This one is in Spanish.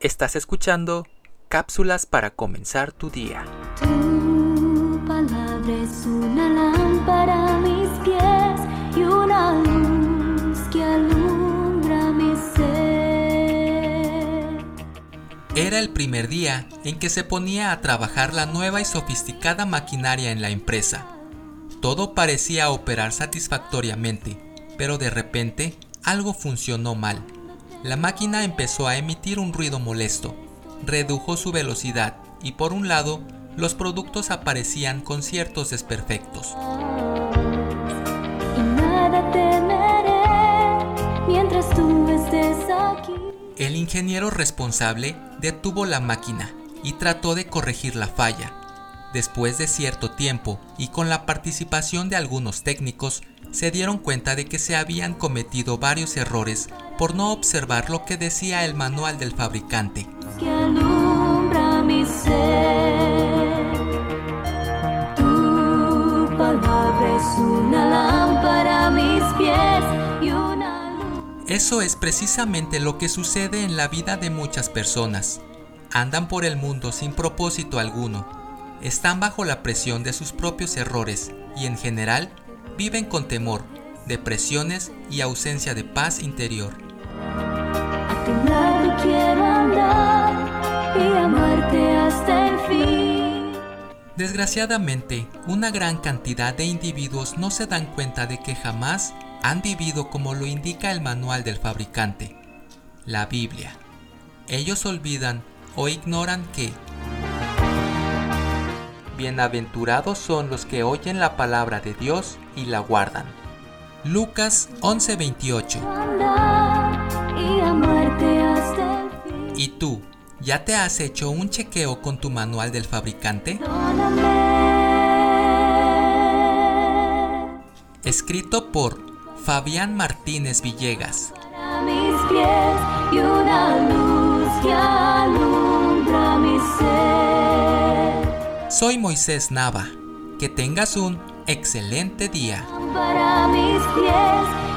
Estás escuchando cápsulas para comenzar tu día. Tu palabra es una lámpara a mis pies y una luz que alumbra mi ser. Era el primer día en que se ponía a trabajar la nueva y sofisticada maquinaria en la empresa. Todo parecía operar satisfactoriamente, pero de repente algo funcionó mal. La máquina empezó a emitir un ruido molesto, redujo su velocidad y por un lado, los productos aparecían con ciertos desperfectos. Y nada temeré mientras tú estés aquí. El ingeniero responsable detuvo la máquina y trató de corregir la falla. Después de cierto tiempo y con la participación de algunos técnicos, se dieron cuenta de que se habían cometido varios errores por no observar lo que decía el manual del fabricante. que alumbra mi ser. Tu palabra es una lámpara a mis pies y una luz. Eso es precisamente lo que sucede en la vida de muchas personas. Andan por el mundo sin propósito alguno, están bajo la presión de sus propios errores y en general viven con temor, depresiones y ausencia de paz interior. Desgraciadamente, una gran cantidad de individuos no se dan cuenta de que jamás han vivido como lo indica el manual del fabricante, la Biblia. Ellos olvidan o ignoran que Bienaventurados son los que oyen la palabra de Dios y la guardan. Lucas 11:28 Andar y amarte hasta el fin. ¿Y tú, ya te has hecho un chequeo con tu manual del fabricante? Escrito por Fabián Martínez Villegas. Para mis pies y una luz Soy Moisés Nava. Que tengas un excelente día. Para mis pies